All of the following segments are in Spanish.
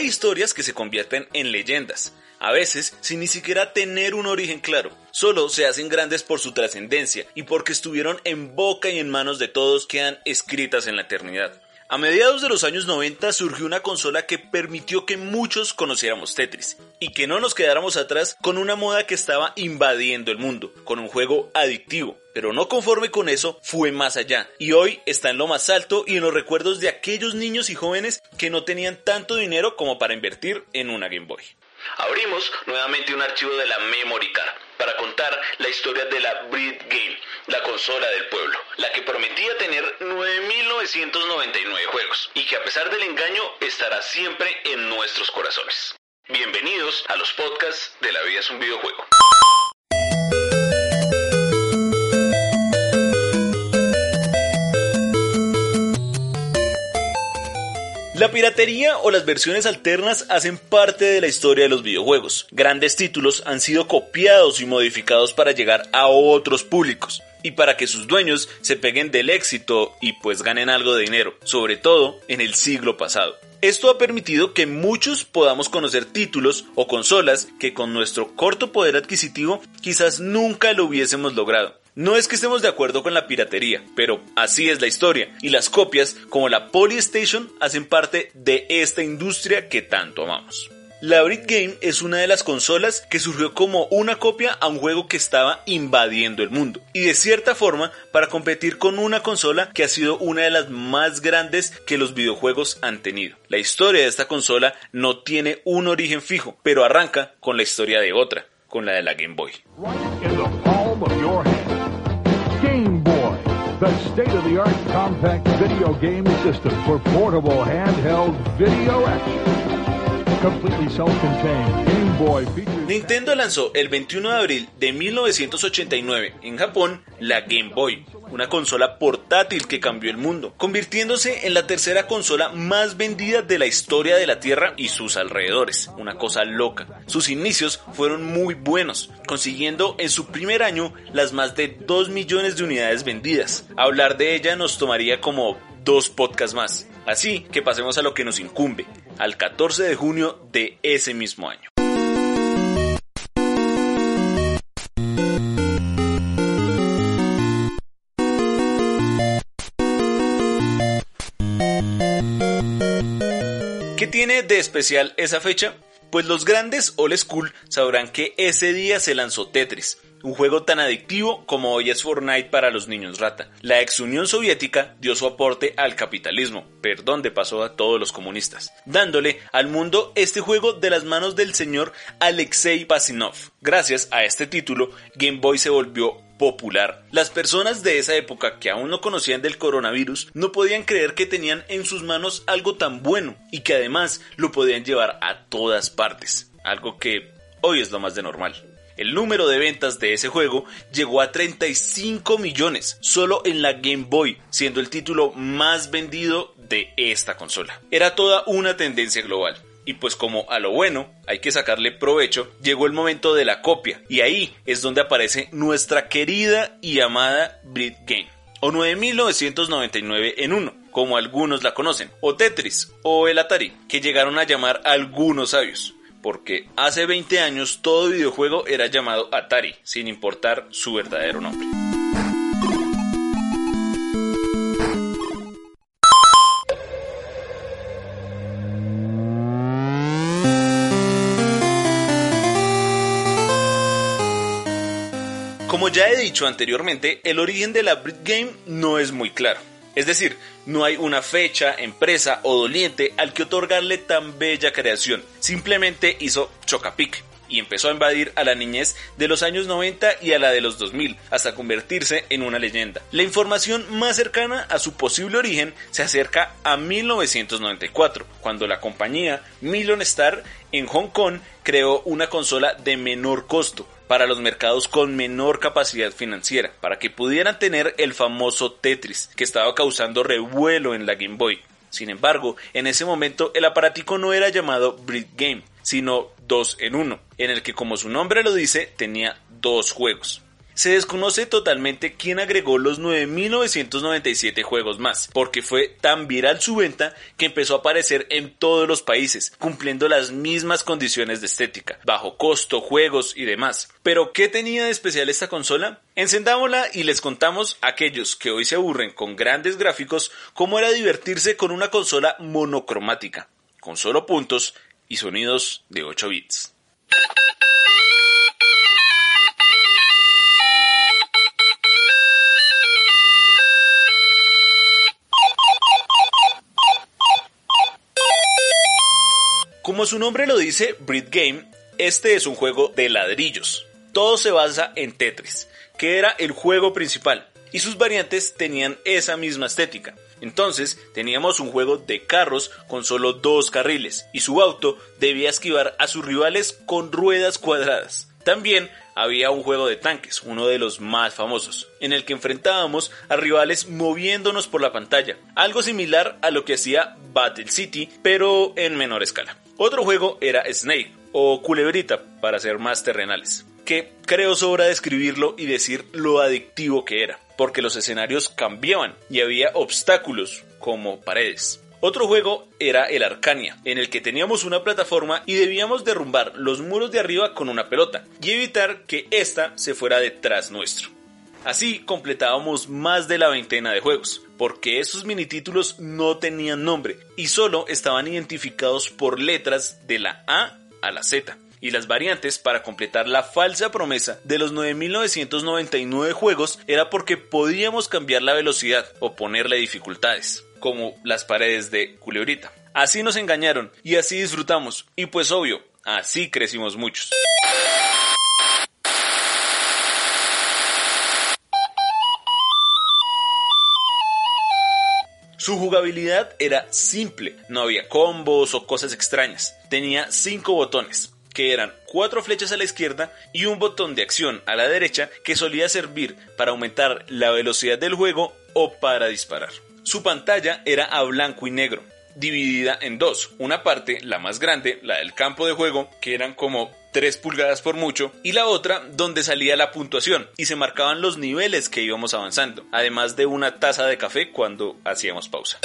Hay historias que se convierten en leyendas, a veces sin ni siquiera tener un origen claro. Solo se hacen grandes por su trascendencia y porque estuvieron en boca y en manos de todos quedan escritas en la eternidad. A mediados de los años 90 surgió una consola que permitió que muchos conociéramos Tetris y que no nos quedáramos atrás con una moda que estaba invadiendo el mundo, con un juego adictivo. Pero no conforme con eso, fue más allá y hoy está en lo más alto y en los recuerdos de aquellos niños y jóvenes que no tenían tanto dinero como para invertir en una Game Boy. Abrimos nuevamente un archivo de la Memory Card para contar la historia de la Breed Game, la consola del pueblo, la que prometía tener 9.999 juegos y que a pesar del engaño estará siempre en nuestros corazones. Bienvenidos a los podcasts de La vida es un videojuego. La piratería o las versiones alternas hacen parte de la historia de los videojuegos. Grandes títulos han sido copiados y modificados para llegar a otros públicos y para que sus dueños se peguen del éxito y pues ganen algo de dinero, sobre todo en el siglo pasado. Esto ha permitido que muchos podamos conocer títulos o consolas que con nuestro corto poder adquisitivo quizás nunca lo hubiésemos logrado. No es que estemos de acuerdo con la piratería, pero así es la historia, y las copias, como la Polystation, hacen parte de esta industria que tanto amamos. La Brit Game es una de las consolas que surgió como una copia a un juego que estaba invadiendo el mundo y de cierta forma para competir con una consola que ha sido una de las más grandes que los videojuegos han tenido. La historia de esta consola no tiene un origen fijo, pero arranca con la historia de otra, con la de la Game Boy. the state-of-the-art compact video game system for portable handheld video action. Nintendo lanzó el 21 de abril de 1989 en Japón la Game Boy, una consola portátil que cambió el mundo, convirtiéndose en la tercera consola más vendida de la historia de la Tierra y sus alrededores. Una cosa loca. Sus inicios fueron muy buenos, consiguiendo en su primer año las más de 2 millones de unidades vendidas. Hablar de ella nos tomaría como dos podcasts más. Así que pasemos a lo que nos incumbe, al 14 de junio de ese mismo año. ¿Qué tiene de especial esa fecha? Pues los grandes old school sabrán que ese día se lanzó Tetris, un juego tan adictivo como hoy es Fortnite para los niños rata. La ex Unión Soviética dio su aporte al capitalismo, perdón de paso a todos los comunistas, dándole al mundo este juego de las manos del señor Alexei Pasinov. Gracias a este título, Game Boy se volvió popular. Las personas de esa época que aún no conocían del coronavirus no podían creer que tenían en sus manos algo tan bueno y que además lo podían llevar a todas partes, algo que hoy es lo más de normal. El número de ventas de ese juego llegó a 35 millones solo en la Game Boy, siendo el título más vendido de esta consola. Era toda una tendencia global. Y pues como a lo bueno hay que sacarle provecho, llegó el momento de la copia. Y ahí es donde aparece nuestra querida y amada Brit Game. O 9999 en uno, como algunos la conocen. O Tetris, o el Atari, que llegaron a llamar algunos sabios porque hace 20 años todo videojuego era llamado Atari, sin importar su verdadero nombre. Como ya he dicho anteriormente, el origen de la Brit Game no es muy claro. Es decir, no hay una fecha, empresa o doliente al que otorgarle tan bella creación. Simplemente hizo Chocapic y empezó a invadir a la niñez de los años 90 y a la de los 2000 hasta convertirse en una leyenda. La información más cercana a su posible origen se acerca a 1994, cuando la compañía Million Star en Hong Kong creó una consola de menor costo para los mercados con menor capacidad financiera, para que pudieran tener el famoso Tetris, que estaba causando revuelo en la Game Boy. Sin embargo, en ese momento el aparatico no era llamado Brit Game, sino 2 en 1, en el que como su nombre lo dice tenía dos juegos. Se desconoce totalmente quién agregó los 9.997 juegos más, porque fue tan viral su venta que empezó a aparecer en todos los países, cumpliendo las mismas condiciones de estética, bajo costo, juegos y demás. Pero, ¿qué tenía de especial esta consola? Encendámosla y les contamos a aquellos que hoy se aburren con grandes gráficos cómo era divertirse con una consola monocromática, con solo puntos y sonidos de 8 bits. Como su nombre lo dice, Brit Game, este es un juego de ladrillos. Todo se basa en Tetris, que era el juego principal, y sus variantes tenían esa misma estética. Entonces teníamos un juego de carros con solo dos carriles, y su auto debía esquivar a sus rivales con ruedas cuadradas. También había un juego de tanques, uno de los más famosos, en el que enfrentábamos a rivales moviéndonos por la pantalla, algo similar a lo que hacía Battle City, pero en menor escala. Otro juego era Snake, o Culebrita, para ser más terrenales, que creo sobra describirlo y decir lo adictivo que era, porque los escenarios cambiaban y había obstáculos como paredes. Otro juego era el Arcania, en el que teníamos una plataforma y debíamos derrumbar los muros de arriba con una pelota y evitar que ésta se fuera detrás nuestro. Así completábamos más de la veintena de juegos, porque esos mini títulos no tenían nombre y solo estaban identificados por letras de la A a la Z. Y las variantes para completar la falsa promesa de los 9.999 juegos era porque podíamos cambiar la velocidad o ponerle dificultades como las paredes de Culebrita. Así nos engañaron y así disfrutamos. Y pues obvio, así crecimos muchos. Su jugabilidad era simple, no había combos o cosas extrañas. Tenía 5 botones, que eran cuatro flechas a la izquierda y un botón de acción a la derecha que solía servir para aumentar la velocidad del juego o para disparar. Su pantalla era a blanco y negro, dividida en dos. Una parte, la más grande, la del campo de juego, que eran como 3 pulgadas por mucho, y la otra donde salía la puntuación y se marcaban los niveles que íbamos avanzando, además de una taza de café cuando hacíamos pausa.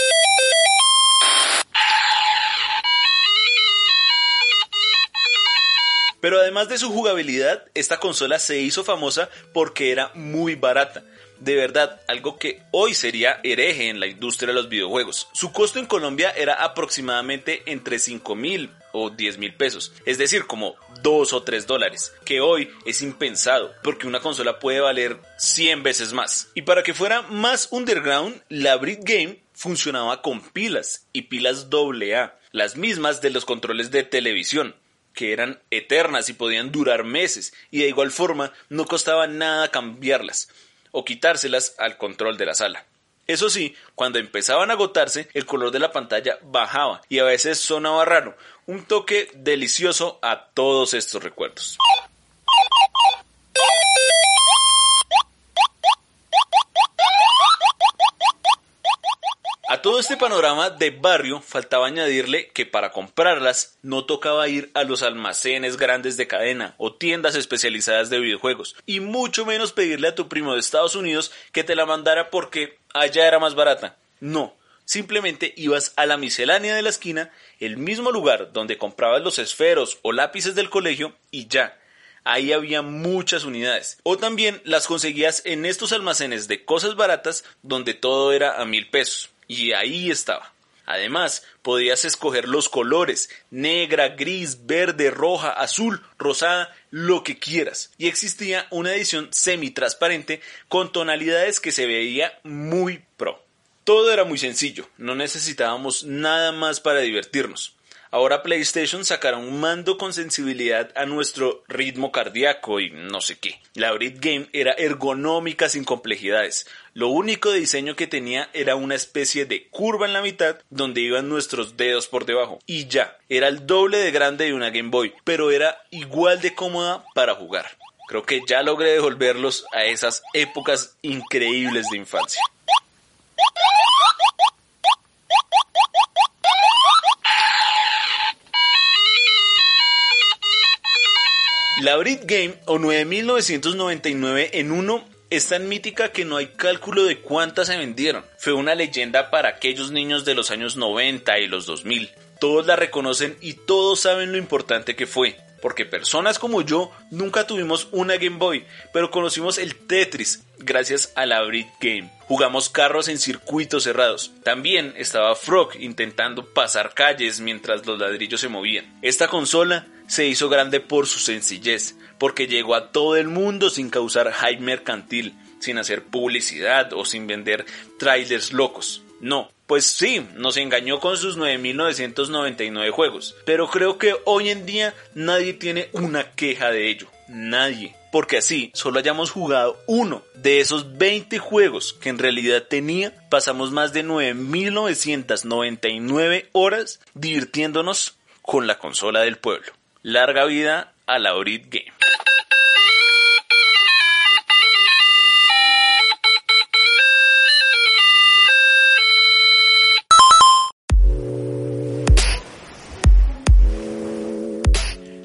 Pero además de su jugabilidad, esta consola se hizo famosa porque era muy barata de verdad algo que hoy sería hereje en la industria de los videojuegos. Su costo en Colombia era aproximadamente entre 5 mil o 10 mil pesos, es decir, como 2 o 3 dólares, que hoy es impensado, porque una consola puede valer 100 veces más. Y para que fuera más underground, la Brit Game funcionaba con pilas y pilas AA, las mismas de los controles de televisión que eran eternas y podían durar meses, y de igual forma no costaba nada cambiarlas o quitárselas al control de la sala. Eso sí, cuando empezaban a agotarse, el color de la pantalla bajaba y a veces sonaba raro, un toque delicioso a todos estos recuerdos. Todo este panorama de barrio faltaba añadirle que para comprarlas no tocaba ir a los almacenes grandes de cadena o tiendas especializadas de videojuegos y mucho menos pedirle a tu primo de Estados Unidos que te la mandara porque allá era más barata. No, simplemente ibas a la miscelánea de la esquina, el mismo lugar donde comprabas los esferos o lápices del colegio y ya. Ahí había muchas unidades. O también las conseguías en estos almacenes de cosas baratas donde todo era a mil pesos. Y ahí estaba. Además, podías escoger los colores, negra, gris, verde, roja, azul, rosada, lo que quieras. Y existía una edición semi-transparente con tonalidades que se veía muy pro. Todo era muy sencillo, no necesitábamos nada más para divertirnos. Ahora PlayStation sacará un mando con sensibilidad a nuestro ritmo cardíaco y no sé qué. La Brit Game era ergonómica sin complejidades. Lo único de diseño que tenía era una especie de curva en la mitad donde iban nuestros dedos por debajo. Y ya, era el doble de grande de una Game Boy, pero era igual de cómoda para jugar. Creo que ya logré devolverlos a esas épocas increíbles de infancia. La Brit Game o 9999 en uno es tan mítica que no hay cálculo de cuántas se vendieron. Fue una leyenda para aquellos niños de los años 90 y los 2000. Todos la reconocen y todos saben lo importante que fue. Porque personas como yo nunca tuvimos una Game Boy, pero conocimos el Tetris gracias a la Brit Game. Jugamos carros en circuitos cerrados. También estaba Frog intentando pasar calles mientras los ladrillos se movían. Esta consola se hizo grande por su sencillez, porque llegó a todo el mundo sin causar hype mercantil, sin hacer publicidad o sin vender trailers locos. No, pues sí, nos engañó con sus 9.999 juegos, pero creo que hoy en día nadie tiene una queja de ello, nadie, porque así solo hayamos jugado uno de esos 20 juegos que en realidad tenía, pasamos más de 9.999 horas divirtiéndonos con la consola del pueblo. Larga vida a la Brit Game.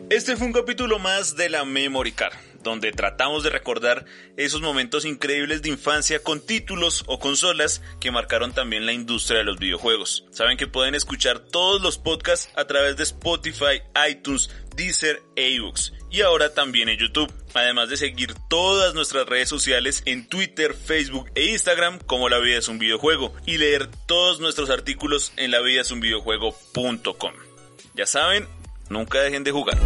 Este fue un capítulo más de la Memory Card, donde tratamos de recordar esos momentos increíbles de infancia con títulos o consolas que marcaron también la industria de los videojuegos. Saben que pueden escuchar todos los podcasts a través de Spotify, iTunes, Deezer e ebooks y ahora también en YouTube. Además de seguir todas nuestras redes sociales en Twitter, Facebook e Instagram como La Vida es un videojuego y leer todos nuestros artículos en lavidaesunvideojuego.com. Ya saben, nunca dejen de jugar.